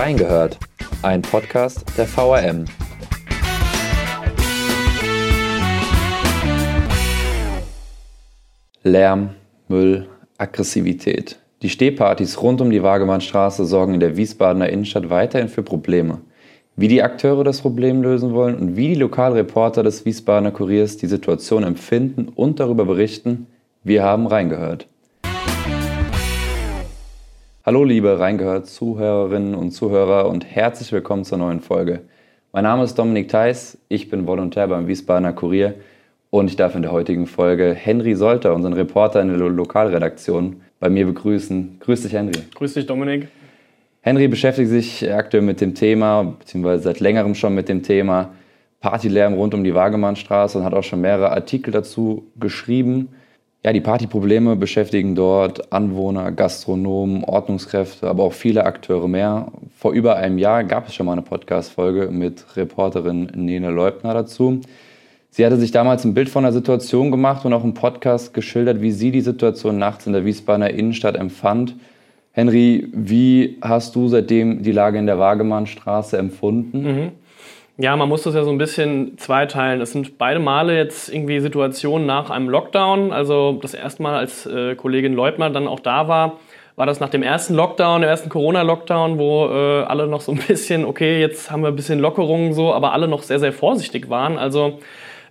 Reingehört, ein Podcast der VRM. Lärm, Müll, Aggressivität. Die Stehpartys rund um die Wagemannstraße sorgen in der Wiesbadener Innenstadt weiterhin für Probleme. Wie die Akteure das Problem lösen wollen und wie die Lokalreporter des Wiesbadener Kuriers die Situation empfinden und darüber berichten, wir haben reingehört. Hallo liebe reingehört Zuhörerinnen und Zuhörer und herzlich willkommen zur neuen Folge. Mein Name ist Dominik Theis, ich bin Volontär beim Wiesbadener Kurier und ich darf in der heutigen Folge Henry Solter, unseren Reporter in der Lokalredaktion, bei mir begrüßen. Grüß dich, Henry. Grüß dich, Dominik. Henry beschäftigt sich aktuell mit dem Thema, beziehungsweise seit längerem schon mit dem Thema Partylärm rund um die Wagemannstraße und hat auch schon mehrere Artikel dazu geschrieben. Ja, die Partyprobleme beschäftigen dort Anwohner, Gastronomen, Ordnungskräfte, aber auch viele Akteure mehr. Vor über einem Jahr gab es schon mal eine Podcast-Folge mit Reporterin Nene Leubner dazu. Sie hatte sich damals ein Bild von der Situation gemacht und auch im Podcast geschildert, wie sie die Situation nachts in der Wiesbadener Innenstadt empfand. Henry, wie hast du seitdem die Lage in der Wagemannstraße empfunden? Mhm. Ja, man muss das ja so ein bisschen zweiteilen. Es sind beide Male jetzt irgendwie Situationen nach einem Lockdown. Also das erste Mal, als äh, Kollegin Leutner dann auch da war, war das nach dem ersten Lockdown, dem ersten Corona-Lockdown, wo äh, alle noch so ein bisschen, okay, jetzt haben wir ein bisschen Lockerungen so, aber alle noch sehr, sehr vorsichtig waren. Also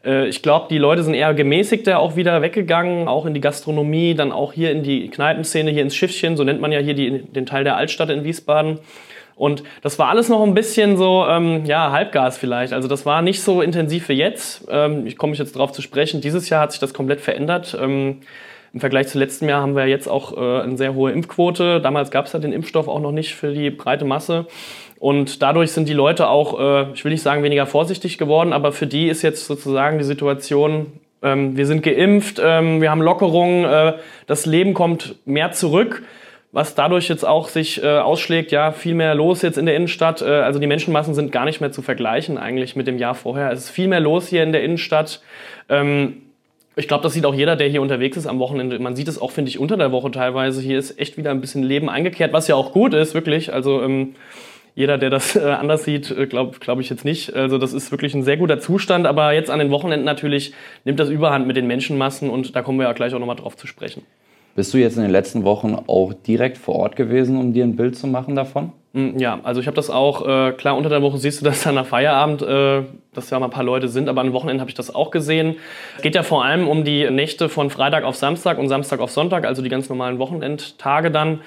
äh, ich glaube, die Leute sind eher gemäßigter auch wieder weggegangen, auch in die Gastronomie, dann auch hier in die Kneipenszene, hier ins Schiffchen, so nennt man ja hier die, den Teil der Altstadt in Wiesbaden. Und das war alles noch ein bisschen so, ähm, ja, Halbgas vielleicht. Also das war nicht so intensiv wie jetzt. Ähm, ich komme jetzt darauf zu sprechen. Dieses Jahr hat sich das komplett verändert. Ähm, Im Vergleich zu letztem Jahr haben wir jetzt auch äh, eine sehr hohe Impfquote. Damals gab es ja den Impfstoff auch noch nicht für die breite Masse. Und dadurch sind die Leute auch, äh, ich will nicht sagen weniger vorsichtig geworden, aber für die ist jetzt sozusagen die Situation, ähm, wir sind geimpft, ähm, wir haben Lockerungen, äh, das Leben kommt mehr zurück was dadurch jetzt auch sich äh, ausschlägt, ja, viel mehr los jetzt in der Innenstadt. Äh, also die Menschenmassen sind gar nicht mehr zu vergleichen eigentlich mit dem Jahr vorher. Es ist viel mehr los hier in der Innenstadt. Ähm, ich glaube, das sieht auch jeder, der hier unterwegs ist am Wochenende. Man sieht es auch, finde ich, unter der Woche teilweise. Hier ist echt wieder ein bisschen Leben eingekehrt, was ja auch gut ist, wirklich. Also ähm, jeder, der das äh, anders sieht, äh, glaube glaub ich jetzt nicht. Also das ist wirklich ein sehr guter Zustand. Aber jetzt an den Wochenenden natürlich nimmt das Überhand mit den Menschenmassen und da kommen wir ja gleich auch nochmal drauf zu sprechen. Bist du jetzt in den letzten Wochen auch direkt vor Ort gewesen, um dir ein Bild zu machen davon? Mm, ja, also ich habe das auch, äh, klar, unter der Woche siehst du das dann nach Feierabend, äh, dass ja mal ein paar Leute sind, aber am Wochenende habe ich das auch gesehen. Es geht ja vor allem um die Nächte von Freitag auf Samstag und Samstag auf Sonntag, also die ganz normalen Wochenendtage dann.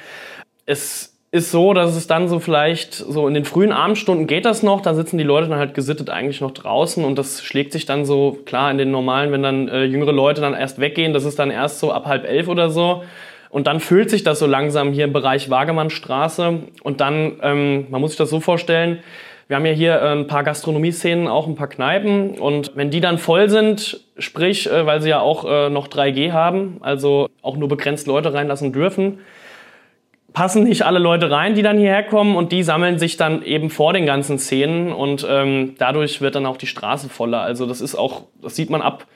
Es ist so, dass es dann so vielleicht so in den frühen Abendstunden geht das noch, da sitzen die Leute dann halt gesittet eigentlich noch draußen und das schlägt sich dann so, klar, in den normalen, wenn dann äh, jüngere Leute dann erst weggehen, das ist dann erst so ab halb elf oder so. Und dann füllt sich das so langsam hier im Bereich Wagemannstraße. Und dann, ähm, man muss sich das so vorstellen, wir haben ja hier äh, ein paar Gastronomieszenen, auch ein paar Kneipen. Und wenn die dann voll sind, sprich, äh, weil sie ja auch äh, noch 3G haben, also auch nur begrenzt Leute reinlassen dürfen, passen nicht alle Leute rein, die dann hierher kommen und die sammeln sich dann eben vor den ganzen Szenen und ähm, dadurch wird dann auch die Straße voller. Also das ist auch, das sieht man ab,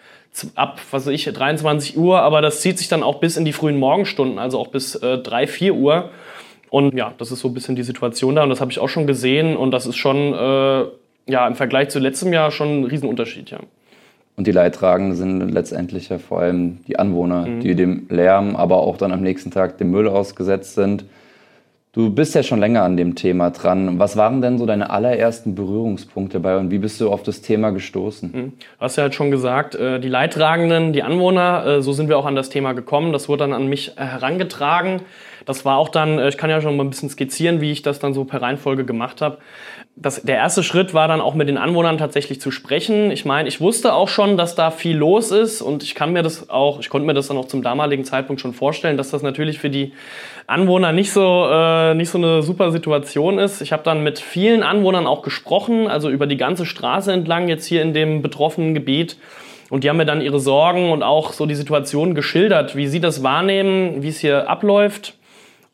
ab, was weiß ich, 23 Uhr, aber das zieht sich dann auch bis in die frühen Morgenstunden, also auch bis äh, 3, 4 Uhr. Und ja, das ist so ein bisschen die Situation da und das habe ich auch schon gesehen und das ist schon, äh, ja, im Vergleich zu letztem Jahr schon ein Riesenunterschied, ja. Und die Leidtragenden sind letztendlich ja vor allem die Anwohner, mhm. die dem Lärm, aber auch dann am nächsten Tag dem Müll ausgesetzt sind. Du bist ja schon länger an dem Thema dran. Was waren denn so deine allerersten Berührungspunkte dabei und wie bist du auf das Thema gestoßen? Mhm. Du hast ja halt schon gesagt, äh, die Leidtragenden, die Anwohner, äh, so sind wir auch an das Thema gekommen. Das wurde dann an mich herangetragen. Das war auch dann, ich kann ja schon mal ein bisschen skizzieren, wie ich das dann so per Reihenfolge gemacht habe das, der erste Schritt war dann auch mit den Anwohnern tatsächlich zu sprechen. Ich meine, ich wusste auch schon, dass da viel los ist und ich kann mir das auch, ich konnte mir das dann auch zum damaligen Zeitpunkt schon vorstellen, dass das natürlich für die Anwohner nicht so äh, nicht so eine super Situation ist. Ich habe dann mit vielen Anwohnern auch gesprochen, also über die ganze Straße entlang jetzt hier in dem betroffenen Gebiet. Und die haben mir dann ihre Sorgen und auch so die Situation geschildert, wie sie das wahrnehmen, wie es hier abläuft.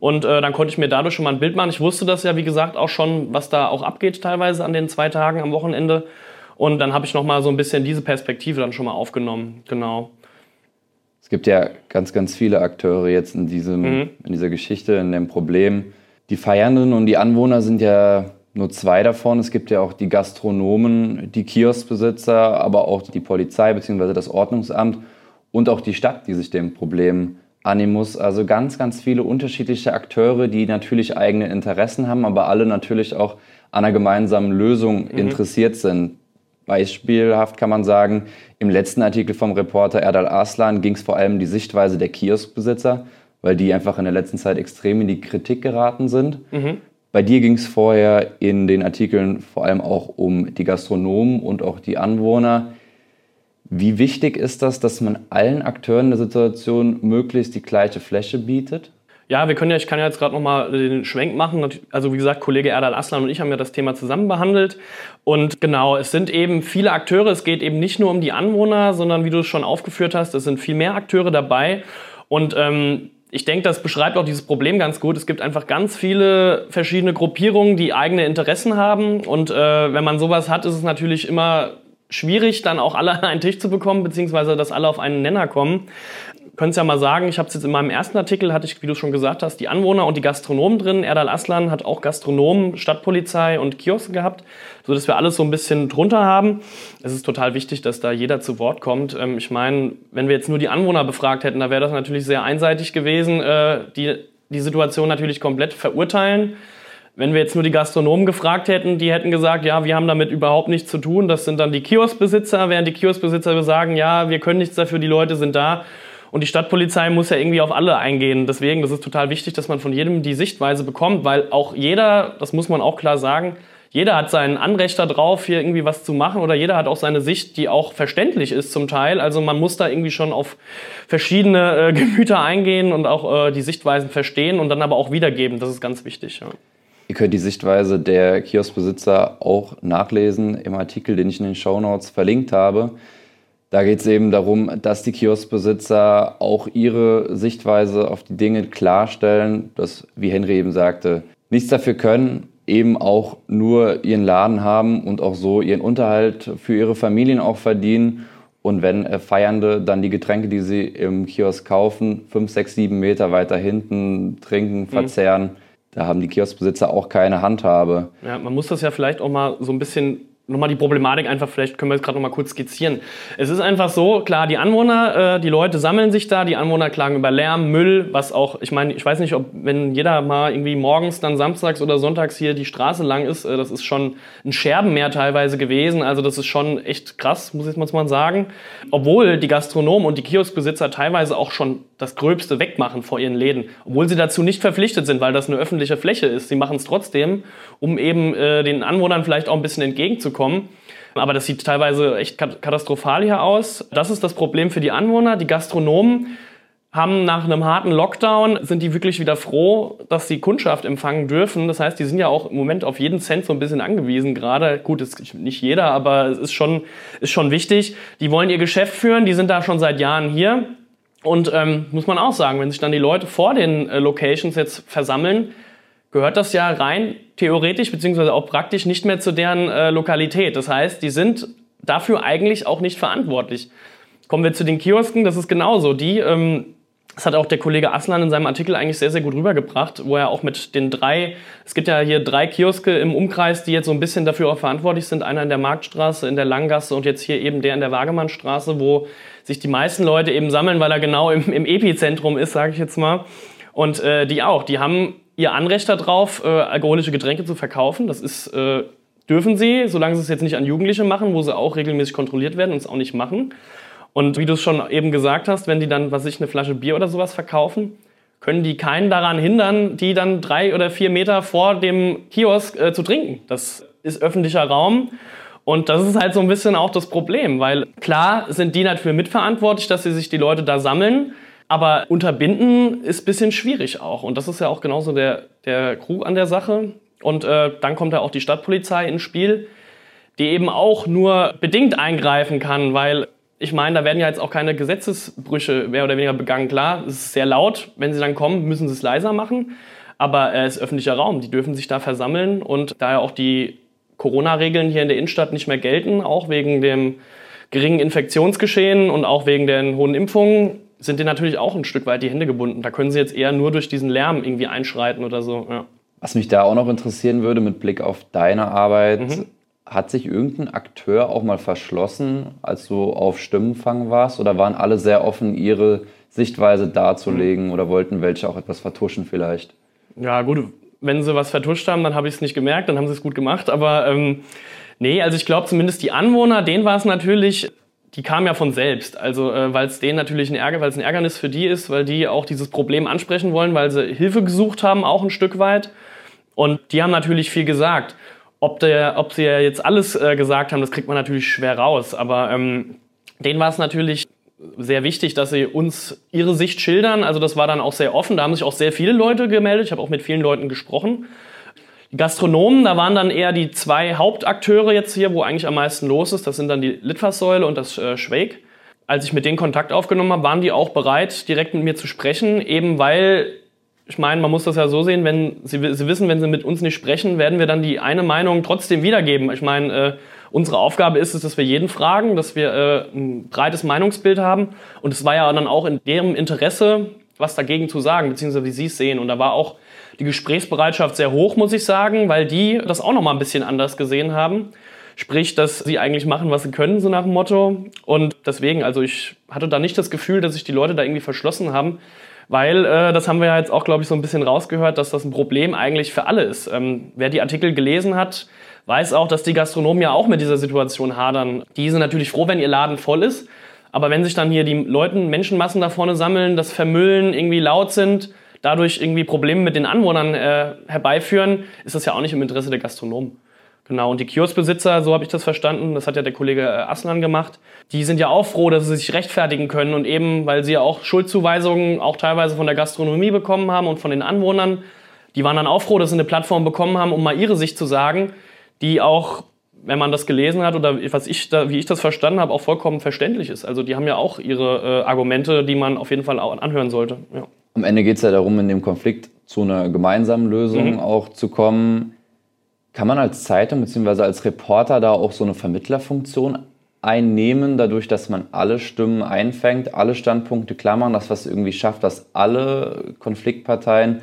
Und äh, dann konnte ich mir dadurch schon mal ein Bild machen. Ich wusste das ja, wie gesagt, auch schon, was da auch abgeht teilweise an den zwei Tagen am Wochenende. Und dann habe ich noch mal so ein bisschen diese Perspektive dann schon mal aufgenommen. Genau. Es gibt ja ganz, ganz viele Akteure jetzt in, diesem, mhm. in dieser Geschichte, in dem Problem. Die Feiernden und die Anwohner sind ja nur zwei davon. Es gibt ja auch die Gastronomen, die Kioskbesitzer, aber auch die Polizei bzw. das Ordnungsamt und auch die Stadt, die sich dem Problem muss. Also ganz, ganz viele unterschiedliche Akteure, die natürlich eigene Interessen haben, aber alle natürlich auch an einer gemeinsamen Lösung mhm. interessiert sind. Beispielhaft kann man sagen, im letzten Artikel vom Reporter Erdal Aslan ging es vor allem um die Sichtweise der Kioskbesitzer, weil die einfach in der letzten Zeit extrem in die Kritik geraten sind. Mhm. Bei dir ging es vorher in den Artikeln vor allem auch um die Gastronomen und auch die Anwohner. Wie wichtig ist das, dass man allen Akteuren der Situation möglichst die gleiche Fläche bietet? Ja, wir können ja, ich kann ja jetzt gerade nochmal den Schwenk machen. Also wie gesagt, Kollege Erdal Aslan und ich haben ja das Thema zusammen behandelt. Und genau, es sind eben viele Akteure. Es geht eben nicht nur um die Anwohner, sondern wie du es schon aufgeführt hast, es sind viel mehr Akteure dabei. Und ähm, ich denke, das beschreibt auch dieses Problem ganz gut. Es gibt einfach ganz viele verschiedene Gruppierungen, die eigene Interessen haben. Und äh, wenn man sowas hat, ist es natürlich immer schwierig, dann auch alle an einen Tisch zu bekommen, beziehungsweise dass alle auf einen Nenner kommen können es ja mal sagen, ich habe es jetzt in meinem ersten Artikel, hatte ich, wie du schon gesagt hast, die Anwohner und die Gastronomen drin. Erdal Aslan hat auch Gastronomen, Stadtpolizei und Kioske gehabt, sodass wir alles so ein bisschen drunter haben. Es ist total wichtig, dass da jeder zu Wort kommt. Ähm, ich meine, wenn wir jetzt nur die Anwohner befragt hätten, da wäre das natürlich sehr einseitig gewesen, äh, die die Situation natürlich komplett verurteilen. Wenn wir jetzt nur die Gastronomen gefragt hätten, die hätten gesagt, ja, wir haben damit überhaupt nichts zu tun. Das sind dann die Kioskbesitzer, während die Kioskbesitzer sagen, ja, wir können nichts dafür, die Leute sind da. Und die Stadtpolizei muss ja irgendwie auf alle eingehen. Deswegen, das ist total wichtig, dass man von jedem die Sichtweise bekommt, weil auch jeder, das muss man auch klar sagen, jeder hat sein Anrecht darauf, hier irgendwie was zu machen oder jeder hat auch seine Sicht, die auch verständlich ist zum Teil. Also man muss da irgendwie schon auf verschiedene äh, Gemüter eingehen und auch äh, die Sichtweisen verstehen und dann aber auch wiedergeben. Das ist ganz wichtig. Ja. Ihr könnt die Sichtweise der Kioskbesitzer auch nachlesen im Artikel, den ich in den Show Notes verlinkt habe. Da geht es eben darum, dass die Kioskbesitzer auch ihre Sichtweise auf die Dinge klarstellen, dass, wie Henry eben sagte, nichts dafür können, eben auch nur ihren Laden haben und auch so ihren Unterhalt für ihre Familien auch verdienen. Und wenn äh, Feiernde dann die Getränke, die sie im Kiosk kaufen, fünf, sechs, sieben Meter weiter hinten trinken, mhm. verzehren, mhm. Da haben die Kioskbesitzer auch keine Handhabe. Ja, man muss das ja vielleicht auch mal so ein bisschen nochmal die Problematik einfach, vielleicht können wir es gerade nochmal kurz skizzieren. Es ist einfach so, klar, die Anwohner, äh, die Leute sammeln sich da, die Anwohner klagen über Lärm, Müll, was auch, ich meine, ich weiß nicht, ob, wenn jeder mal irgendwie morgens, dann samstags oder sonntags hier die Straße lang ist, äh, das ist schon ein Scherbenmeer teilweise gewesen, also das ist schon echt krass, muss ich jetzt mal sagen. Obwohl die Gastronomen und die Kioskbesitzer teilweise auch schon das Gröbste wegmachen vor ihren Läden, obwohl sie dazu nicht verpflichtet sind, weil das eine öffentliche Fläche ist. Sie machen es trotzdem, um eben äh, den Anwohnern vielleicht auch ein bisschen entgegenzukommen. Aber das sieht teilweise echt katastrophal hier aus. Das ist das Problem für die Anwohner. Die Gastronomen haben nach einem harten Lockdown, sind die wirklich wieder froh, dass sie Kundschaft empfangen dürfen. Das heißt, die sind ja auch im Moment auf jeden Cent so ein bisschen angewiesen gerade. Gut, ist nicht jeder, aber es ist schon, ist schon wichtig. Die wollen ihr Geschäft führen, die sind da schon seit Jahren hier. Und ähm, muss man auch sagen, wenn sich dann die Leute vor den äh, Locations jetzt versammeln, gehört das ja rein theoretisch beziehungsweise auch praktisch nicht mehr zu deren äh, Lokalität. Das heißt, die sind dafür eigentlich auch nicht verantwortlich. Kommen wir zu den Kiosken, das ist genauso. Die, ähm, das hat auch der Kollege Aslan in seinem Artikel eigentlich sehr, sehr gut rübergebracht, wo er auch mit den drei, es gibt ja hier drei Kioske im Umkreis, die jetzt so ein bisschen dafür auch verantwortlich sind. Einer in der Marktstraße, in der Langgasse und jetzt hier eben der in der Wagemannstraße, wo sich die meisten Leute eben sammeln, weil er genau im, im Epizentrum ist, sage ich jetzt mal. Und äh, die auch, die haben ihr Anrecht darauf, äh, alkoholische Getränke zu verkaufen. Das ist, äh, dürfen sie, solange sie es jetzt nicht an Jugendliche machen, wo sie auch regelmäßig kontrolliert werden und es auch nicht machen. Und wie du es schon eben gesagt hast, wenn die dann, was ich, eine Flasche Bier oder sowas verkaufen, können die keinen daran hindern, die dann drei oder vier Meter vor dem Kiosk äh, zu trinken. Das ist öffentlicher Raum und das ist halt so ein bisschen auch das Problem, weil klar sind die dafür mitverantwortlich, dass sie sich die Leute da sammeln, aber unterbinden ist ein bisschen schwierig auch. Und das ist ja auch genauso der, der Crew an der Sache. Und äh, dann kommt ja auch die Stadtpolizei ins Spiel, die eben auch nur bedingt eingreifen kann, weil ich meine, da werden ja jetzt auch keine Gesetzesbrüche mehr oder weniger begangen. Klar, es ist sehr laut. Wenn sie dann kommen, müssen sie es leiser machen. Aber es ist öffentlicher Raum. Die dürfen sich da versammeln. Und da ja auch die Corona-Regeln hier in der Innenstadt nicht mehr gelten, auch wegen dem geringen Infektionsgeschehen und auch wegen den hohen Impfungen, sind denen natürlich auch ein Stück weit die Hände gebunden. Da können sie jetzt eher nur durch diesen Lärm irgendwie einschreiten oder so. Ja. Was mich da auch noch interessieren würde mit Blick auf deine Arbeit, mhm. hat sich irgendein Akteur auch mal verschlossen, als du auf Stimmenfang warst? Oder waren alle sehr offen, ihre Sichtweise darzulegen mhm. oder wollten welche auch etwas vertuschen vielleicht? Ja, gut, wenn sie was vertuscht haben, dann habe ich es nicht gemerkt, dann haben sie es gut gemacht. Aber ähm, nee, also ich glaube zumindest die Anwohner, denen war es natürlich die kam ja von selbst. Also äh, weil es denen natürlich ein Ärger, weil ein Ärgernis für die ist, weil die auch dieses Problem ansprechen wollen, weil sie Hilfe gesucht haben, auch ein Stück weit. Und die haben natürlich viel gesagt. Ob, der, ob sie ja jetzt alles äh, gesagt haben, das kriegt man natürlich schwer raus. Aber ähm, denen war es natürlich sehr wichtig, dass sie uns ihre Sicht schildern. Also das war dann auch sehr offen. Da haben sich auch sehr viele Leute gemeldet. Ich habe auch mit vielen Leuten gesprochen. Gastronomen, da waren dann eher die zwei Hauptakteure jetzt hier, wo eigentlich am meisten los ist. Das sind dann die Litfaßsäule und das äh, Schweig. Als ich mit denen Kontakt aufgenommen habe, waren die auch bereit, direkt mit mir zu sprechen, eben weil, ich meine, man muss das ja so sehen, wenn sie, sie wissen, wenn sie mit uns nicht sprechen, werden wir dann die eine Meinung trotzdem wiedergeben. Ich meine, äh, unsere Aufgabe ist es, dass wir jeden fragen, dass wir äh, ein breites Meinungsbild haben. Und es war ja dann auch in deren Interesse, was dagegen zu sagen, beziehungsweise wie sie es sehen. Und da war auch die Gesprächsbereitschaft sehr hoch, muss ich sagen, weil die das auch noch mal ein bisschen anders gesehen haben. Sprich, dass sie eigentlich machen, was sie können, so nach dem Motto. Und deswegen, also ich hatte da nicht das Gefühl, dass sich die Leute da irgendwie verschlossen haben, weil äh, das haben wir ja jetzt auch, glaube ich, so ein bisschen rausgehört, dass das ein Problem eigentlich für alle ist. Ähm, wer die Artikel gelesen hat, weiß auch, dass die Gastronomen ja auch mit dieser Situation hadern. Die sind natürlich froh, wenn ihr Laden voll ist. Aber wenn sich dann hier die Leute, Menschenmassen da vorne sammeln, das Vermüllen, irgendwie laut sind, dadurch irgendwie Probleme mit den Anwohnern äh, herbeiführen, ist das ja auch nicht im Interesse der Gastronomen. Genau, und die Kioskbesitzer, so habe ich das verstanden, das hat ja der Kollege äh, Aslan gemacht, die sind ja auch froh, dass sie sich rechtfertigen können und eben, weil sie ja auch Schuldzuweisungen auch teilweise von der Gastronomie bekommen haben und von den Anwohnern, die waren dann auch froh, dass sie eine Plattform bekommen haben, um mal ihre Sicht zu sagen, die auch, wenn man das gelesen hat oder was ich da, wie ich das verstanden habe, auch vollkommen verständlich ist. Also die haben ja auch ihre äh, Argumente, die man auf jeden Fall auch anhören sollte. Ja. Am Ende geht es ja darum, in dem Konflikt zu einer gemeinsamen Lösung mhm. auch zu kommen. Kann man als Zeitung bzw. als Reporter da auch so eine Vermittlerfunktion einnehmen, dadurch, dass man alle Stimmen einfängt, alle Standpunkte klammern, dass was irgendwie schafft, dass alle Konfliktparteien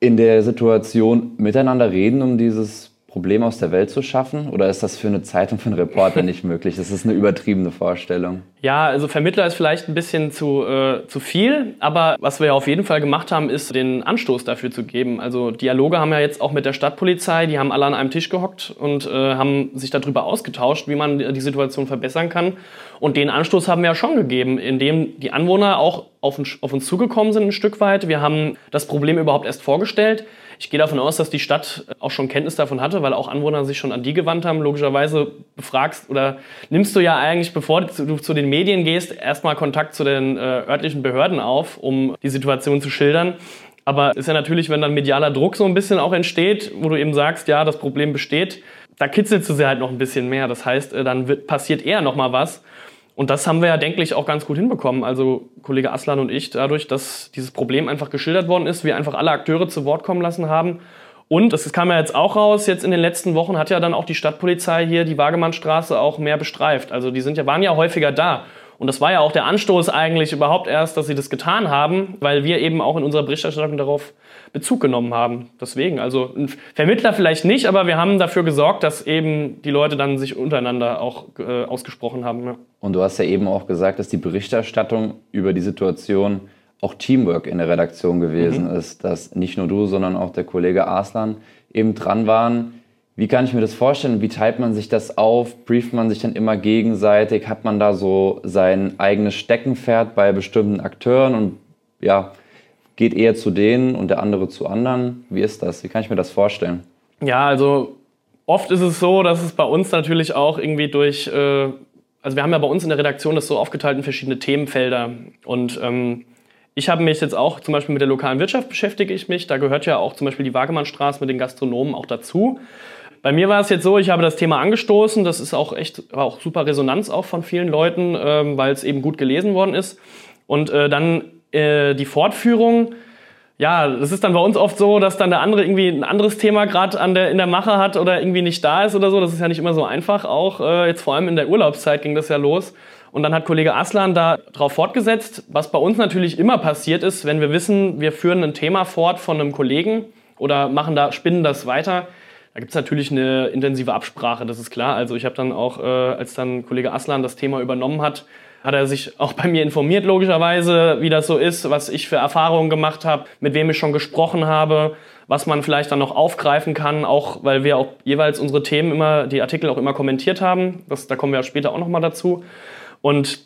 in der Situation miteinander reden, um dieses Problem aus der Welt zu schaffen? Oder ist das für eine Zeitung, für einen Reporter nicht möglich? Das ist eine übertriebene Vorstellung. Ja, also Vermittler ist vielleicht ein bisschen zu, äh, zu viel, aber was wir ja auf jeden Fall gemacht haben, ist den Anstoß dafür zu geben. Also Dialoge haben ja jetzt auch mit der Stadtpolizei, die haben alle an einem Tisch gehockt und äh, haben sich darüber ausgetauscht, wie man die Situation verbessern kann. Und den Anstoß haben wir ja schon gegeben, indem die Anwohner auch auf, auf uns zugekommen sind ein Stück weit. Wir haben das Problem überhaupt erst vorgestellt. Ich gehe davon aus, dass die Stadt auch schon Kenntnis davon hatte, weil auch Anwohner sich schon an die gewandt haben. Logischerweise befragst oder nimmst du ja eigentlich, bevor du zu den Medien gehst, erstmal Kontakt zu den äh, örtlichen Behörden auf, um die Situation zu schildern. Aber ist ja natürlich, wenn dann medialer Druck so ein bisschen auch entsteht, wo du eben sagst, ja, das Problem besteht, da kitzelst du sie halt noch ein bisschen mehr. Das heißt, äh, dann wird, passiert eher noch mal was. Und das haben wir ja, denke ich, auch ganz gut hinbekommen. Also Kollege Aslan und ich, dadurch, dass dieses Problem einfach geschildert worden ist, wir einfach alle Akteure zu Wort kommen lassen haben. Und das kam ja jetzt auch raus, jetzt in den letzten Wochen hat ja dann auch die Stadtpolizei hier die Wagemannstraße auch mehr bestreift. Also die sind ja, waren ja häufiger da. Und das war ja auch der Anstoß eigentlich überhaupt erst, dass sie das getan haben, weil wir eben auch in unserer Berichterstattung darauf Bezug genommen haben. Deswegen, also ein Vermittler vielleicht nicht, aber wir haben dafür gesorgt, dass eben die Leute dann sich untereinander auch äh, ausgesprochen haben. Ja. Und du hast ja eben auch gesagt, dass die Berichterstattung über die Situation auch Teamwork in der Redaktion gewesen mhm. ist, dass nicht nur du, sondern auch der Kollege Arslan eben dran waren. Wie kann ich mir das vorstellen? Wie teilt man sich das auf? Brieft man sich dann immer gegenseitig? Hat man da so sein eigenes Steckenpferd bei bestimmten Akteuren und ja, geht eher zu denen und der andere zu anderen? Wie ist das? Wie kann ich mir das vorstellen? Ja, also oft ist es so, dass es bei uns natürlich auch irgendwie durch, äh, also wir haben ja bei uns in der Redaktion das so aufgeteilt in verschiedene Themenfelder und ähm, ich habe mich jetzt auch zum Beispiel mit der lokalen Wirtschaft beschäftige ich mich. Da gehört ja auch zum Beispiel die Wagemannstraße mit den Gastronomen auch dazu. Bei mir war es jetzt so, ich habe das Thema angestoßen. Das ist auch echt, war auch super Resonanz auch von vielen Leuten, ähm, weil es eben gut gelesen worden ist. Und äh, dann äh, die Fortführung, ja, das ist dann bei uns oft so, dass dann der andere irgendwie ein anderes Thema gerade in der Mache hat oder irgendwie nicht da ist oder so. Das ist ja nicht immer so einfach. Auch äh, jetzt vor allem in der Urlaubszeit ging das ja los. Und dann hat Kollege Aslan da drauf fortgesetzt, was bei uns natürlich immer passiert ist, wenn wir wissen, wir führen ein Thema fort von einem Kollegen oder machen da, spinnen das weiter. Da gibt es natürlich eine intensive Absprache, das ist klar. Also ich habe dann auch, äh, als dann Kollege Aslan das Thema übernommen hat, hat er sich auch bei mir informiert, logischerweise, wie das so ist, was ich für Erfahrungen gemacht habe, mit wem ich schon gesprochen habe, was man vielleicht dann noch aufgreifen kann, auch weil wir auch jeweils unsere Themen immer, die Artikel auch immer kommentiert haben. Das, da kommen wir später auch nochmal dazu. Und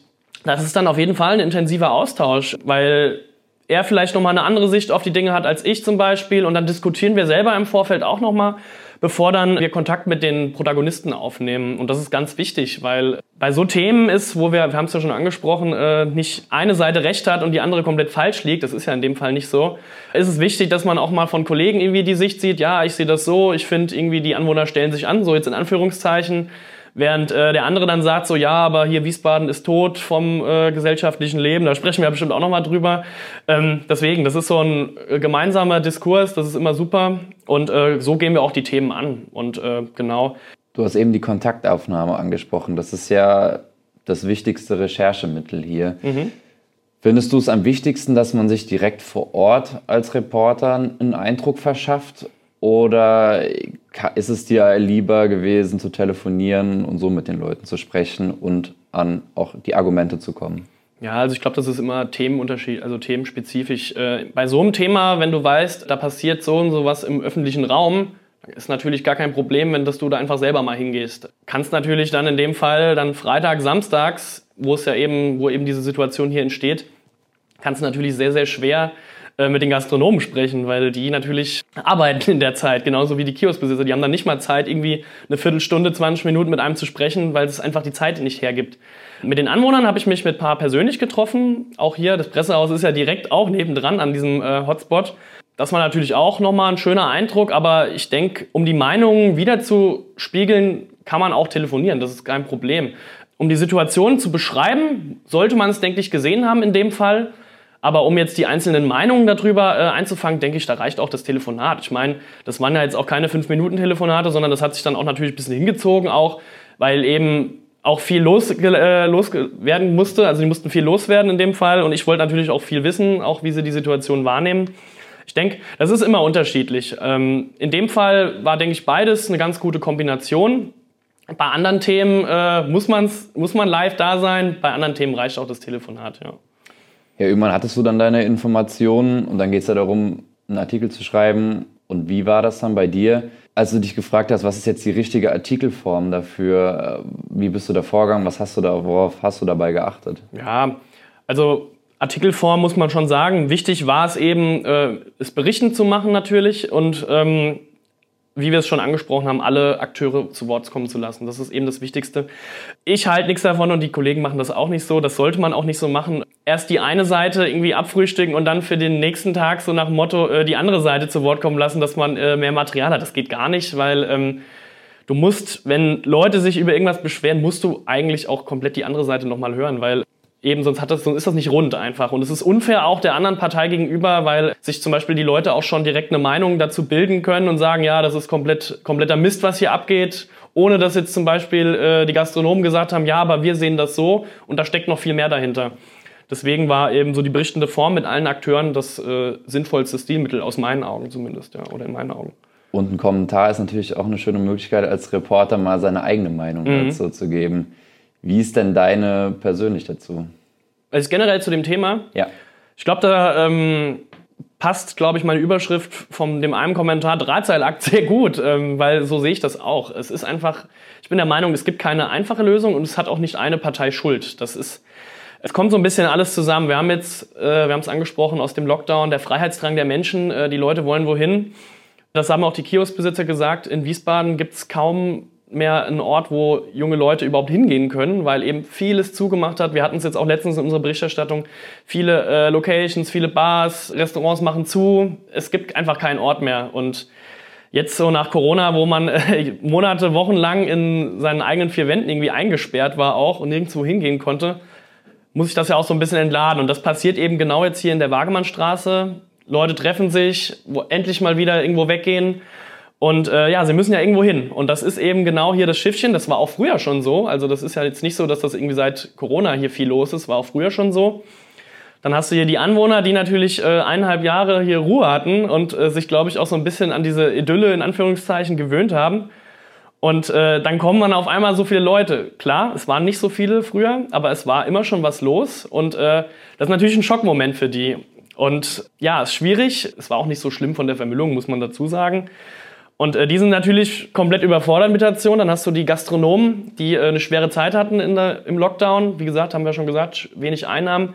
das ist dann auf jeden Fall ein intensiver Austausch, weil er vielleicht nochmal eine andere Sicht auf die Dinge hat als ich zum Beispiel. Und dann diskutieren wir selber im Vorfeld auch nochmal bevor dann wir Kontakt mit den Protagonisten aufnehmen. Und das ist ganz wichtig, weil bei so Themen ist, wo wir, wir haben es ja schon angesprochen, äh, nicht eine Seite recht hat und die andere komplett falsch liegt, das ist ja in dem Fall nicht so, ist es wichtig, dass man auch mal von Kollegen irgendwie die Sicht sieht, ja, ich sehe das so, ich finde irgendwie die Anwohner stellen sich an, so jetzt in Anführungszeichen. Während äh, der andere dann sagt so, ja, aber hier Wiesbaden ist tot vom äh, gesellschaftlichen Leben, da sprechen wir bestimmt auch nochmal drüber. Ähm, deswegen, das ist so ein äh, gemeinsamer Diskurs, das ist immer super und äh, so gehen wir auch die Themen an und äh, genau. Du hast eben die Kontaktaufnahme angesprochen, das ist ja das wichtigste Recherchemittel hier. Mhm. Findest du es am wichtigsten, dass man sich direkt vor Ort als Reporter einen Eindruck verschafft oder ist es dir lieber gewesen, zu telefonieren und so mit den Leuten zu sprechen und an auch die Argumente zu kommen? Ja, also ich glaube, das ist immer Themenunterschied, also themenspezifisch. Äh, bei so einem Thema, wenn du weißt, da passiert so und so was im öffentlichen Raum, ist natürlich gar kein Problem, wenn dass du da einfach selber mal hingehst. Kannst natürlich dann in dem Fall dann Freitag, Samstags, wo es ja eben, wo eben diese Situation hier entsteht, kannst natürlich sehr, sehr schwer äh, mit den Gastronomen sprechen, weil die natürlich arbeiten in der Zeit, genauso wie die Kioskbesitzer. Die haben dann nicht mal Zeit, irgendwie eine Viertelstunde, 20 Minuten mit einem zu sprechen, weil es einfach die Zeit nicht hergibt. Mit den Anwohnern habe ich mich mit ein paar persönlich getroffen. Auch hier, das Pressehaus ist ja direkt auch nebendran an diesem äh, Hotspot. Das war natürlich auch nochmal ein schöner Eindruck, aber ich denke, um die Meinungen wiederzuspiegeln, kann man auch telefonieren, das ist kein Problem. Um die Situation zu beschreiben, sollte man es, denke ich, gesehen haben in dem Fall. Aber um jetzt die einzelnen Meinungen darüber äh, einzufangen, denke ich, da reicht auch das Telefonat. Ich meine, das waren ja jetzt auch keine 5-Minuten-Telefonate, sondern das hat sich dann auch natürlich ein bisschen hingezogen, auch weil eben auch viel los, äh, los werden musste. Also die mussten viel loswerden in dem Fall und ich wollte natürlich auch viel wissen, auch wie sie die Situation wahrnehmen. Ich denke, das ist immer unterschiedlich. Ähm, in dem Fall war, denke ich, beides eine ganz gute Kombination. Bei anderen Themen äh, muss, man's, muss man live da sein, bei anderen Themen reicht auch das Telefonat, ja. Ja, irgendwann hattest du dann deine Informationen und dann geht es ja darum, einen Artikel zu schreiben. Und wie war das dann bei dir, als du dich gefragt hast, was ist jetzt die richtige Artikelform dafür? Äh, wie bist du da vorgegangen? Was hast du da, worauf hast du dabei geachtet? Ja, also Artikelform muss man schon sagen. Wichtig war es eben, äh, es berichten zu machen natürlich und ähm, wie wir es schon angesprochen haben, alle Akteure zu Wort kommen zu lassen. Das ist eben das Wichtigste. Ich halte nichts davon und die Kollegen machen das auch nicht so. Das sollte man auch nicht so machen. Erst die eine Seite irgendwie abfrühstücken und dann für den nächsten Tag so nach dem Motto äh, die andere Seite zu Wort kommen lassen, dass man äh, mehr Material hat. Das geht gar nicht, weil ähm, du musst, wenn Leute sich über irgendwas beschweren, musst du eigentlich auch komplett die andere Seite nochmal hören, weil Eben, sonst, hat das, sonst ist das nicht rund einfach. Und es ist unfair auch der anderen Partei gegenüber, weil sich zum Beispiel die Leute auch schon direkt eine Meinung dazu bilden können und sagen, ja, das ist komplett, kompletter Mist, was hier abgeht, ohne dass jetzt zum Beispiel äh, die Gastronomen gesagt haben, ja, aber wir sehen das so und da steckt noch viel mehr dahinter. Deswegen war eben so die berichtende Form mit allen Akteuren das äh, sinnvollste Stilmittel, aus meinen Augen zumindest, ja, oder in meinen Augen. Und ein Kommentar ist natürlich auch eine schöne Möglichkeit, als Reporter mal seine eigene Meinung mhm. dazu zu geben. Wie ist denn deine persönlich dazu? Also generell zu dem Thema? Ja. Ich glaube, da ähm, passt, glaube ich, meine Überschrift von dem einen Kommentar Drahtseilakt sehr gut, ähm, weil so sehe ich das auch. Es ist einfach, ich bin der Meinung, es gibt keine einfache Lösung und es hat auch nicht eine Partei Schuld. Das ist, es kommt so ein bisschen alles zusammen. Wir haben jetzt, äh, wir haben es angesprochen aus dem Lockdown, der Freiheitsdrang der Menschen, äh, die Leute wollen wohin. Das haben auch die Kioskbesitzer gesagt. In Wiesbaden gibt es kaum mehr ein Ort, wo junge Leute überhaupt hingehen können, weil eben vieles zugemacht hat. Wir hatten es jetzt auch letztens in unserer Berichterstattung. Viele äh, Locations, viele Bars, Restaurants machen zu. Es gibt einfach keinen Ort mehr. Und jetzt so nach Corona, wo man äh, Monate, Wochen lang in seinen eigenen vier Wänden irgendwie eingesperrt war auch und nirgendwo hingehen konnte, muss ich das ja auch so ein bisschen entladen. Und das passiert eben genau jetzt hier in der Wagemannstraße. Leute treffen sich, wo endlich mal wieder irgendwo weggehen und äh, ja, sie müssen ja irgendwo hin. Und das ist eben genau hier das Schiffchen. Das war auch früher schon so. Also das ist ja jetzt nicht so, dass das irgendwie seit Corona hier viel los ist. War auch früher schon so. Dann hast du hier die Anwohner, die natürlich äh, eineinhalb Jahre hier Ruhe hatten und äh, sich, glaube ich, auch so ein bisschen an diese Idylle in Anführungszeichen gewöhnt haben. Und äh, dann kommen dann auf einmal so viele Leute. Klar, es waren nicht so viele früher, aber es war immer schon was los. Und äh, das ist natürlich ein Schockmoment für die. Und ja, ist schwierig. Es war auch nicht so schlimm von der Vermüllung, muss man dazu sagen. Und äh, die sind natürlich komplett überfordert mit der Aktion. Dann hast du die Gastronomen, die äh, eine schwere Zeit hatten in der, im Lockdown. Wie gesagt, haben wir schon gesagt, wenig Einnahmen.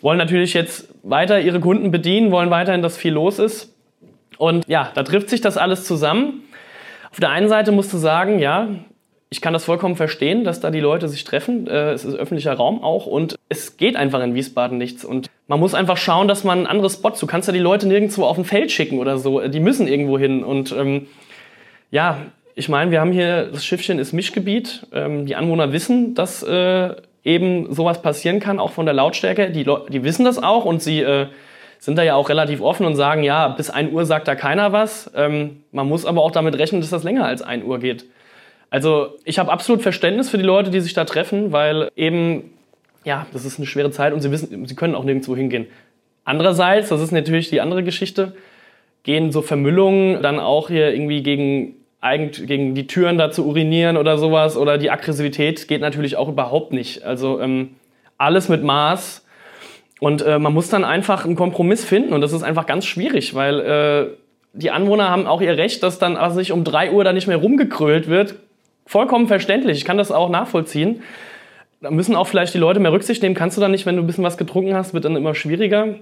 Wollen natürlich jetzt weiter ihre Kunden bedienen, wollen weiterhin, dass viel los ist. Und ja, da trifft sich das alles zusammen. Auf der einen Seite musst du sagen, ja, ich kann das vollkommen verstehen, dass da die Leute sich treffen. Äh, es ist öffentlicher Raum auch und es geht einfach in Wiesbaden nichts. Und man muss einfach schauen, dass man andere Spots, du kannst ja die Leute nirgendwo auf ein Feld schicken oder so, die müssen irgendwo hin. Und ähm, ja, ich meine, wir haben hier, das Schiffchen ist Mischgebiet. Ähm, die Anwohner wissen, dass äh, eben sowas passieren kann, auch von der Lautstärke. Die, die wissen das auch und sie äh, sind da ja auch relativ offen und sagen, ja, bis 1 Uhr sagt da keiner was. Ähm, man muss aber auch damit rechnen, dass das länger als 1 Uhr geht. Also ich habe absolut Verständnis für die Leute, die sich da treffen, weil eben, ja, das ist eine schwere Zeit und sie wissen, sie können auch nirgendwo hingehen. Andererseits, das ist natürlich die andere Geschichte, gehen so Vermüllungen dann auch hier irgendwie gegen, gegen die Türen da zu urinieren oder sowas oder die Aggressivität geht natürlich auch überhaupt nicht. Also ähm, alles mit Maß und äh, man muss dann einfach einen Kompromiss finden und das ist einfach ganz schwierig, weil äh, die Anwohner haben auch ihr Recht, dass dann also sich um drei Uhr da nicht mehr rumgekrölt wird. Vollkommen verständlich, ich kann das auch nachvollziehen. Da müssen auch vielleicht die Leute mehr Rücksicht nehmen. Kannst du dann nicht, wenn du ein bisschen was getrunken hast, wird dann immer schwieriger.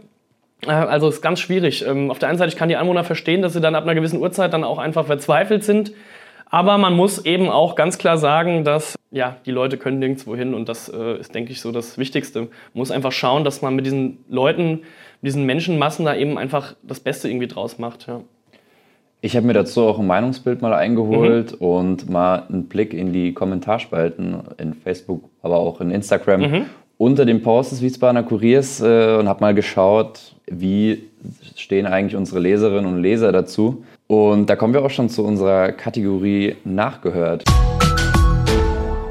Äh, also ist ganz schwierig. Ähm, auf der einen Seite, ich kann die Anwohner verstehen, dass sie dann ab einer gewissen Uhrzeit dann auch einfach verzweifelt sind. Aber man muss eben auch ganz klar sagen, dass ja, die Leute können nirgendwo hin und das äh, ist, denke ich, so das Wichtigste. Man muss einfach schauen, dass man mit diesen Leuten, diesen Menschenmassen da eben einfach das Beste irgendwie draus macht. Ja. Ich habe mir dazu auch ein Meinungsbild mal eingeholt mhm. und mal einen Blick in die Kommentarspalten in Facebook, aber auch in Instagram mhm. unter dem Post des Wiesbadener Kuriers äh, und habe mal geschaut, wie stehen eigentlich unsere Leserinnen und Leser dazu. Und da kommen wir auch schon zu unserer Kategorie Nachgehört.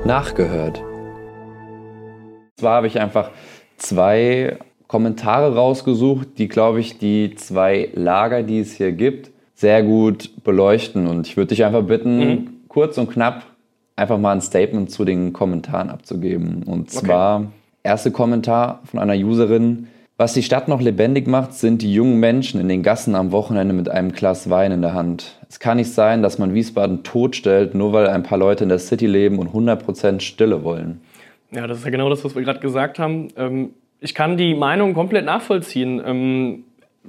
Nachgehört. Zwar habe ich einfach zwei Kommentare rausgesucht, die, glaube ich, die zwei Lager, die es hier gibt, sehr gut beleuchten. Und ich würde dich einfach bitten, mhm. kurz und knapp einfach mal ein Statement zu den Kommentaren abzugeben. Und zwar, okay. erster Kommentar von einer Userin, was die Stadt noch lebendig macht, sind die jungen Menschen in den Gassen am Wochenende mit einem Glas Wein in der Hand. Es kann nicht sein, dass man Wiesbaden totstellt, nur weil ein paar Leute in der City leben und 100% Stille wollen. Ja, das ist ja genau das, was wir gerade gesagt haben. Ähm, ich kann die Meinung komplett nachvollziehen.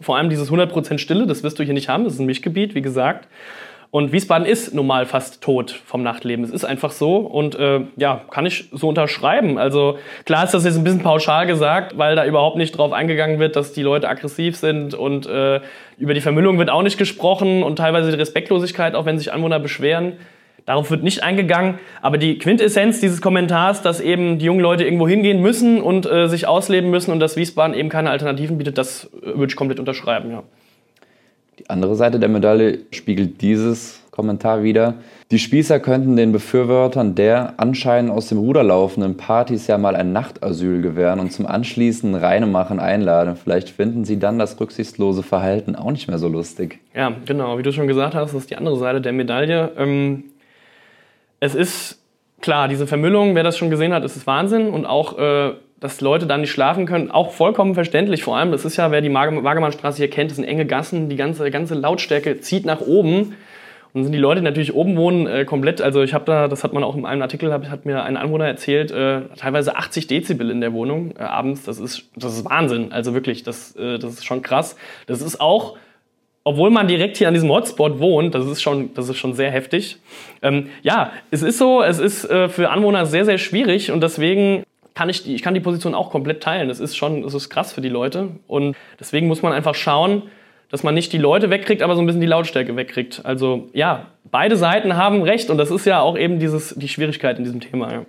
Vor allem dieses 100% Stille, das wirst du hier nicht haben, das ist ein Mischgebiet, wie gesagt. Und Wiesbaden ist normal fast tot vom Nachtleben. Es ist einfach so und äh, ja, kann ich so unterschreiben. Also klar ist das jetzt ein bisschen pauschal gesagt, weil da überhaupt nicht drauf eingegangen wird, dass die Leute aggressiv sind und äh, über die Vermüllung wird auch nicht gesprochen und teilweise die Respektlosigkeit, auch wenn sich Anwohner beschweren. Darauf wird nicht eingegangen, aber die Quintessenz dieses Kommentars, dass eben die jungen Leute irgendwo hingehen müssen und äh, sich ausleben müssen und dass Wiesbaden eben keine Alternativen bietet, das äh, würde ich komplett unterschreiben, ja. Die andere Seite der Medaille spiegelt dieses Kommentar wieder. Die Spießer könnten den Befürwortern der anscheinend aus dem Ruder laufenden Partys ja mal ein Nachtasyl gewähren und zum anschließenden Reinemachen einladen. Vielleicht finden sie dann das rücksichtslose Verhalten auch nicht mehr so lustig. Ja, genau. Wie du schon gesagt hast, das ist die andere Seite der Medaille. Ähm, es ist klar, diese Vermüllung, wer das schon gesehen hat, ist es Wahnsinn und auch äh, dass Leute dann nicht schlafen können, auch vollkommen verständlich. Vor allem, das ist ja, wer die Wagemannstraße hier kennt, das sind enge Gassen, die ganze, ganze Lautstärke zieht nach oben. Und sind die Leute, die natürlich oben wohnen, äh, komplett, also ich habe da, das hat man auch in einem Artikel, hab, hat mir ein Anwohner erzählt, äh, teilweise 80 Dezibel in der Wohnung äh, abends. Das ist, das ist Wahnsinn. Also wirklich, das, äh, das ist schon krass. Das ist auch, obwohl man direkt hier an diesem Hotspot wohnt, das ist schon, das ist schon sehr heftig. Ähm, ja, es ist so, es ist äh, für Anwohner sehr, sehr schwierig und deswegen kann ich, die, ich kann die Position auch komplett teilen. Das ist schon, das ist krass für die Leute. Und deswegen muss man einfach schauen, dass man nicht die Leute wegkriegt, aber so ein bisschen die Lautstärke wegkriegt. Also ja, beide Seiten haben recht und das ist ja auch eben dieses, die Schwierigkeit in diesem Thema. Ja.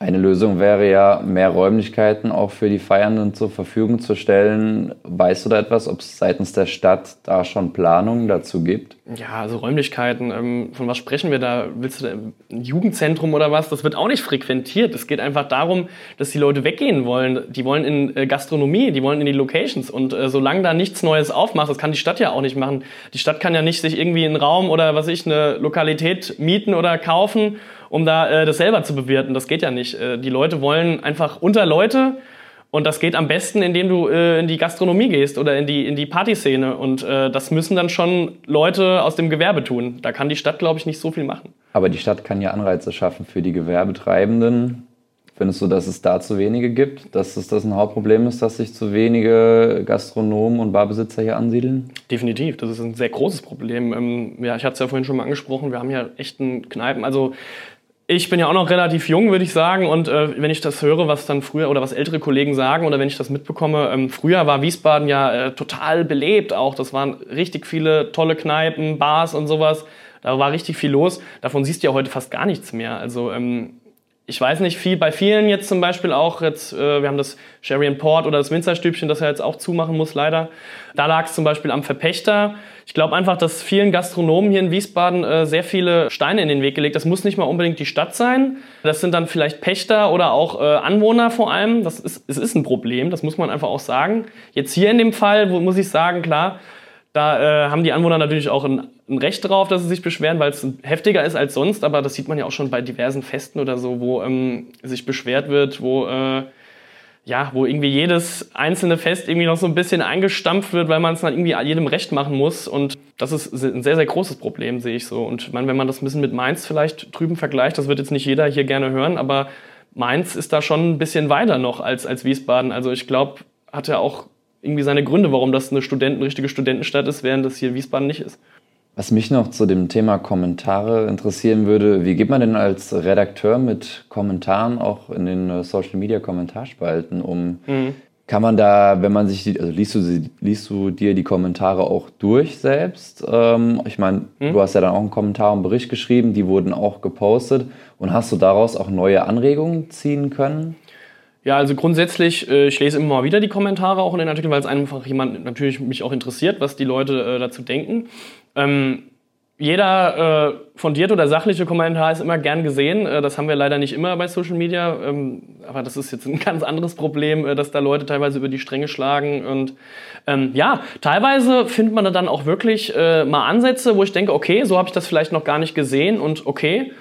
Eine Lösung wäre ja, mehr Räumlichkeiten auch für die Feiernden zur Verfügung zu stellen. Weißt du da etwas, ob es seitens der Stadt da schon Planungen dazu gibt? Ja, also Räumlichkeiten, ähm, von was sprechen wir da? Willst du da ein Jugendzentrum oder was? Das wird auch nicht frequentiert. Es geht einfach darum, dass die Leute weggehen wollen. Die wollen in äh, Gastronomie, die wollen in die Locations. Und äh, solange da nichts Neues aufmacht, das kann die Stadt ja auch nicht machen. Die Stadt kann ja nicht sich irgendwie einen Raum oder was ich, eine Lokalität mieten oder kaufen um da äh, das selber zu bewirten. Das geht ja nicht. Äh, die Leute wollen einfach unter Leute und das geht am besten, indem du äh, in die Gastronomie gehst oder in die, in die Partyszene. Und äh, das müssen dann schon Leute aus dem Gewerbe tun. Da kann die Stadt, glaube ich, nicht so viel machen. Aber die Stadt kann ja Anreize schaffen für die Gewerbetreibenden. Findest du, dass es da zu wenige gibt? Dass es das ein Hauptproblem ist, dass sich zu wenige Gastronomen und Barbesitzer hier ansiedeln? Definitiv, das ist ein sehr großes Problem. Ähm, ja, ich hatte es ja vorhin schon mal angesprochen, wir haben ja echt einen Kneipen, also ich bin ja auch noch relativ jung, würde ich sagen. Und äh, wenn ich das höre, was dann früher oder was ältere Kollegen sagen oder wenn ich das mitbekomme, ähm, früher war Wiesbaden ja äh, total belebt auch. Das waren richtig viele tolle Kneipen, Bars und sowas. Da war richtig viel los. Davon siehst du ja heute fast gar nichts mehr. Also ähm, ich weiß nicht, viel, bei vielen jetzt zum Beispiel auch, jetzt, äh, wir haben das Sherry Port oder das Winzerstübchen, das er jetzt auch zumachen muss, leider. Da lag es zum Beispiel am Verpächter. Ich glaube einfach, dass vielen Gastronomen hier in Wiesbaden äh, sehr viele Steine in den Weg gelegt. Das muss nicht mal unbedingt die Stadt sein. Das sind dann vielleicht Pächter oder auch äh, Anwohner vor allem. Das ist, es ist ein Problem, das muss man einfach auch sagen. Jetzt hier in dem Fall, wo muss ich sagen, klar, da äh, haben die Anwohner natürlich auch ein, ein, Recht drauf, dass sie sich beschweren, weil es heftiger ist als sonst. Aber das sieht man ja auch schon bei diversen Festen oder so, wo ähm, sich beschwert wird, wo, äh, ja, wo irgendwie jedes einzelne Fest irgendwie noch so ein bisschen eingestampft wird, weil man es dann irgendwie jedem recht machen muss. Und das ist ein sehr, sehr großes Problem, sehe ich so. Und meine, wenn man das ein bisschen mit Mainz vielleicht drüben vergleicht, das wird jetzt nicht jeder hier gerne hören, aber Mainz ist da schon ein bisschen weiter noch als, als Wiesbaden. Also ich glaube, hat ja auch irgendwie seine Gründe, warum das eine Studenten, richtige Studentenstadt ist, während das hier Wiesbaden nicht ist. Was mich noch zu dem Thema Kommentare interessieren würde, wie geht man denn als Redakteur mit Kommentaren auch in den äh, Social Media Kommentarspalten um? Mhm. Kann man da, wenn man sich, die, also liest du, sie, liest du dir die Kommentare auch durch selbst? Ähm, ich meine, mhm. du hast ja dann auch einen Kommentar und Bericht geschrieben, die wurden auch gepostet. Und hast du daraus auch neue Anregungen ziehen können? Ja, also grundsätzlich, äh, ich lese immer mal wieder die Kommentare auch in den Artikeln, weil es einfach jemand natürlich mich auch interessiert, was die Leute äh, dazu denken. Ähm, jeder äh, fundierte oder sachliche Kommentar ist immer gern gesehen. Äh, das haben wir leider nicht immer bei Social Media. Ähm, aber das ist jetzt ein ganz anderes Problem, dass da Leute teilweise über die Stränge schlagen. Und ähm, ja, teilweise findet man da dann auch wirklich mal Ansätze, wo ich denke, okay, so habe ich das vielleicht noch gar nicht gesehen und okay,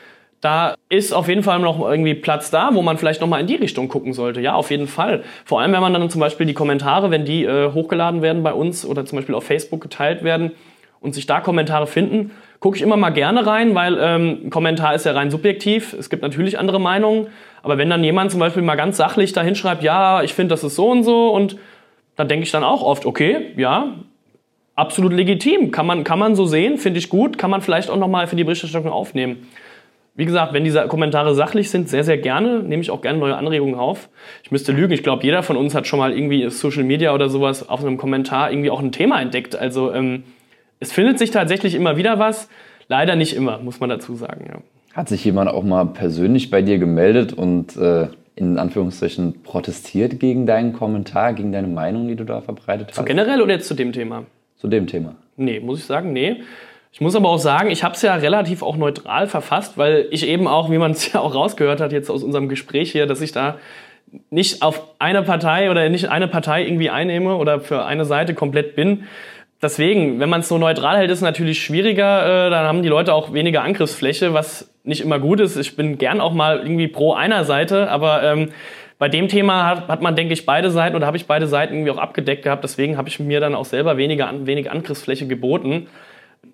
da ist auf jeden Fall noch irgendwie Platz da, wo man vielleicht noch mal in die Richtung gucken sollte. Ja, auf jeden Fall. Vor allem, wenn man dann zum Beispiel die Kommentare, wenn die äh, hochgeladen werden bei uns oder zum Beispiel auf Facebook geteilt werden und sich da Kommentare finden, gucke ich immer mal gerne rein, weil ähm, Kommentar ist ja rein subjektiv. Es gibt natürlich andere Meinungen. Aber wenn dann jemand zum Beispiel mal ganz sachlich da hinschreibt, ja, ich finde, das ist so und so und dann denke ich dann auch oft, okay, ja, absolut legitim. Kann man, kann man so sehen, finde ich gut, kann man vielleicht auch nochmal für die Berichterstattung aufnehmen. Wie gesagt, wenn diese Kommentare sachlich sind, sehr, sehr gerne. Nehme ich auch gerne neue Anregungen auf. Ich müsste lügen. Ich glaube, jeder von uns hat schon mal irgendwie Social Media oder sowas auf einem Kommentar irgendwie auch ein Thema entdeckt. Also ähm, es findet sich tatsächlich immer wieder was. Leider nicht immer, muss man dazu sagen. Ja. Hat sich jemand auch mal persönlich bei dir gemeldet und äh, in Anführungszeichen protestiert gegen deinen Kommentar, gegen deine Meinung, die du da verbreitet hast? So generell oder jetzt zu dem Thema? Zu dem Thema. Nee, muss ich sagen, nee. Ich muss aber auch sagen, ich habe es ja relativ auch neutral verfasst, weil ich eben auch, wie man es ja auch rausgehört hat jetzt aus unserem Gespräch hier, dass ich da nicht auf eine Partei oder nicht eine Partei irgendwie einnehme oder für eine Seite komplett bin. Deswegen, wenn man es so neutral hält, ist es natürlich schwieriger. Äh, dann haben die Leute auch weniger Angriffsfläche, was nicht immer gut ist. Ich bin gern auch mal irgendwie pro einer Seite, aber ähm, bei dem Thema hat, hat man, denke ich, beide Seiten oder habe ich beide Seiten irgendwie auch abgedeckt gehabt. Deswegen habe ich mir dann auch selber weniger, wenig Angriffsfläche geboten.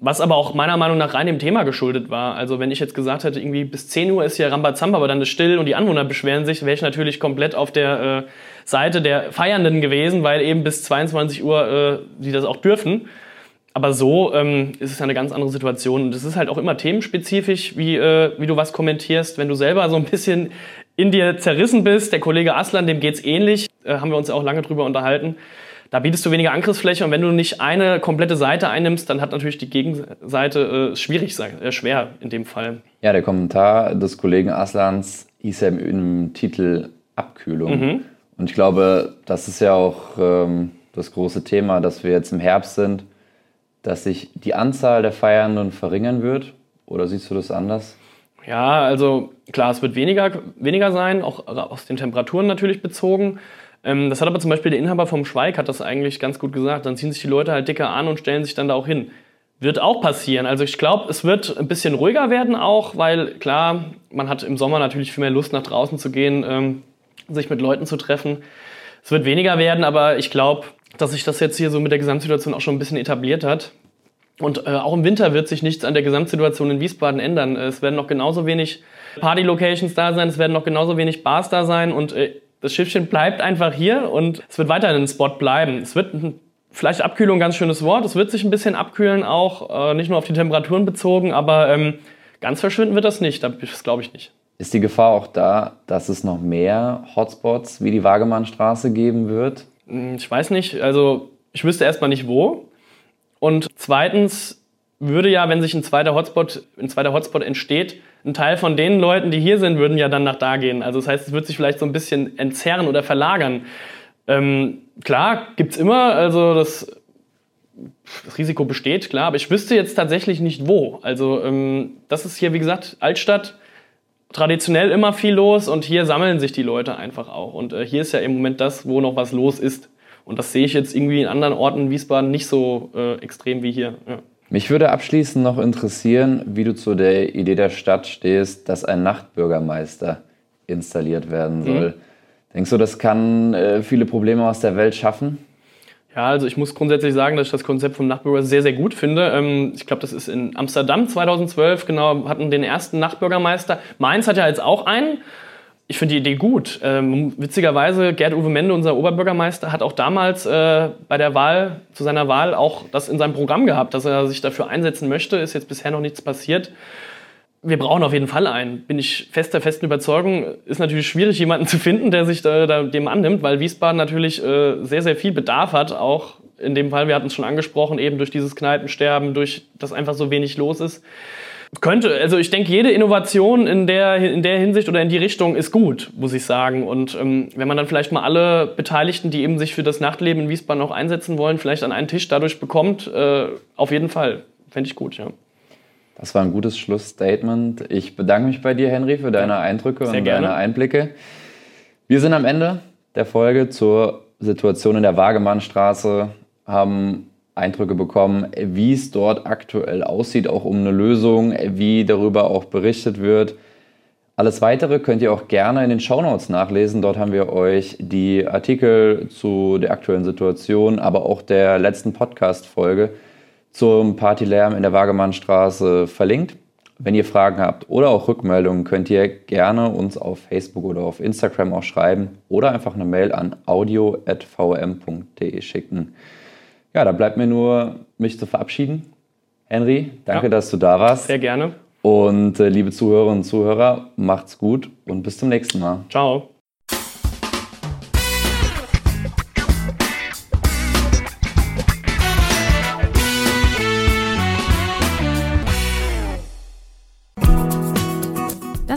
Was aber auch meiner Meinung nach rein dem Thema geschuldet war. Also wenn ich jetzt gesagt hätte, irgendwie bis 10 Uhr ist hier Rambazamba, aber dann ist still und die Anwohner beschweren sich, wäre ich natürlich komplett auf der äh, Seite der Feiernden gewesen, weil eben bis 22 Uhr äh, die das auch dürfen. Aber so ähm, ist es eine ganz andere Situation. Und es ist halt auch immer themenspezifisch, wie, äh, wie du was kommentierst. Wenn du selber so ein bisschen in dir zerrissen bist, der Kollege Aslan, dem geht's ähnlich, äh, haben wir uns ja auch lange drüber unterhalten da bietest du weniger Angriffsfläche und wenn du nicht eine komplette Seite einnimmst, dann hat natürlich die Gegenseite äh, schwierig sein, äh, schwer in dem Fall. Ja, der Kommentar des Kollegen Aslans hieß ja im Titel Abkühlung. Mhm. Und ich glaube, das ist ja auch ähm, das große Thema, dass wir jetzt im Herbst sind, dass sich die Anzahl der Feiernden verringern wird. Oder siehst du das anders? Ja, also klar, es wird weniger, weniger sein, auch aus den Temperaturen natürlich bezogen. Ähm, das hat aber zum Beispiel der Inhaber vom Schweig hat das eigentlich ganz gut gesagt. Dann ziehen sich die Leute halt dicker an und stellen sich dann da auch hin. Wird auch passieren. Also ich glaube, es wird ein bisschen ruhiger werden auch, weil klar, man hat im Sommer natürlich viel mehr Lust nach draußen zu gehen, ähm, sich mit Leuten zu treffen. Es wird weniger werden, aber ich glaube, dass sich das jetzt hier so mit der Gesamtsituation auch schon ein bisschen etabliert hat. Und äh, auch im Winter wird sich nichts an der Gesamtsituation in Wiesbaden ändern. Es werden noch genauso wenig Party-Locations da sein, es werden noch genauso wenig Bars da sein und äh, das Schiffchen bleibt einfach hier und es wird weiterhin ein Spot bleiben. Es wird vielleicht Abkühlung, ganz schönes Wort. Es wird sich ein bisschen abkühlen, auch äh, nicht nur auf die Temperaturen bezogen, aber ähm, ganz verschwinden wird das nicht. Das glaube ich nicht. Ist die Gefahr auch da, dass es noch mehr Hotspots wie die Wagemannstraße geben wird? Hm, ich weiß nicht. Also ich wüsste erstmal nicht wo. Und zweitens würde ja, wenn sich ein zweiter Hotspot, ein zweiter Hotspot entsteht, ein Teil von den Leuten, die hier sind, würden ja dann nach da gehen. Also das heißt, es wird sich vielleicht so ein bisschen entzerren oder verlagern. Ähm, klar, gibt's immer, also das, das Risiko besteht, klar, aber ich wüsste jetzt tatsächlich nicht wo. Also ähm, das ist hier, wie gesagt, Altstadt, traditionell immer viel los und hier sammeln sich die Leute einfach auch. Und äh, hier ist ja im Moment das, wo noch was los ist. Und das sehe ich jetzt irgendwie in anderen Orten in Wiesbaden nicht so äh, extrem wie hier. Ja. Mich würde abschließend noch interessieren, wie du zu der Idee der Stadt stehst, dass ein Nachtbürgermeister installiert werden mhm. soll. Mhm. Denkst du, das kann äh, viele Probleme aus der Welt schaffen? Ja, also ich muss grundsätzlich sagen, dass ich das Konzept vom Nachtbürger sehr, sehr gut finde. Ähm, ich glaube, das ist in Amsterdam 2012, genau, hatten den ersten Nachtbürgermeister. Mainz hat ja jetzt auch einen. Ich finde die Idee gut. Ähm, witzigerweise, Gerd-Uwe Mende, unser Oberbürgermeister, hat auch damals äh, bei der Wahl, zu seiner Wahl, auch das in seinem Programm gehabt, dass er sich dafür einsetzen möchte. Ist jetzt bisher noch nichts passiert. Wir brauchen auf jeden Fall einen. Bin ich fest der festen Überzeugung. Ist natürlich schwierig, jemanden zu finden, der sich da, da dem annimmt, weil Wiesbaden natürlich äh, sehr, sehr viel Bedarf hat. Auch in dem Fall, wir hatten es schon angesprochen, eben durch dieses Kneipensterben, durch das einfach so wenig los ist. Könnte, also ich denke, jede Innovation in der, in der Hinsicht oder in die Richtung ist gut, muss ich sagen. Und ähm, wenn man dann vielleicht mal alle Beteiligten, die eben sich für das Nachtleben in Wiesbaden auch einsetzen wollen, vielleicht an einen Tisch dadurch bekommt, äh, auf jeden Fall. Fände ich gut, ja. Das war ein gutes Schlussstatement. Ich bedanke mich bei dir, Henry, für deine Eindrücke Sehr und gerne. deine Einblicke. Wir sind am Ende der Folge zur Situation in der Wagemannstraße, haben Eindrücke bekommen, wie es dort aktuell aussieht, auch um eine Lösung, wie darüber auch berichtet wird. Alles weitere könnt ihr auch gerne in den Shownotes nachlesen. Dort haben wir euch die Artikel zu der aktuellen Situation, aber auch der letzten Podcast-Folge zum Partylärm in der Wagemannstraße verlinkt. Wenn ihr Fragen habt oder auch Rückmeldungen, könnt ihr gerne uns auf Facebook oder auf Instagram auch schreiben oder einfach eine Mail an audio.vm.de schicken. Ja, da bleibt mir nur, mich zu verabschieden. Henry, danke, ja. dass du da warst. Sehr gerne. Und äh, liebe Zuhörerinnen und Zuhörer, macht's gut und bis zum nächsten Mal. Ciao.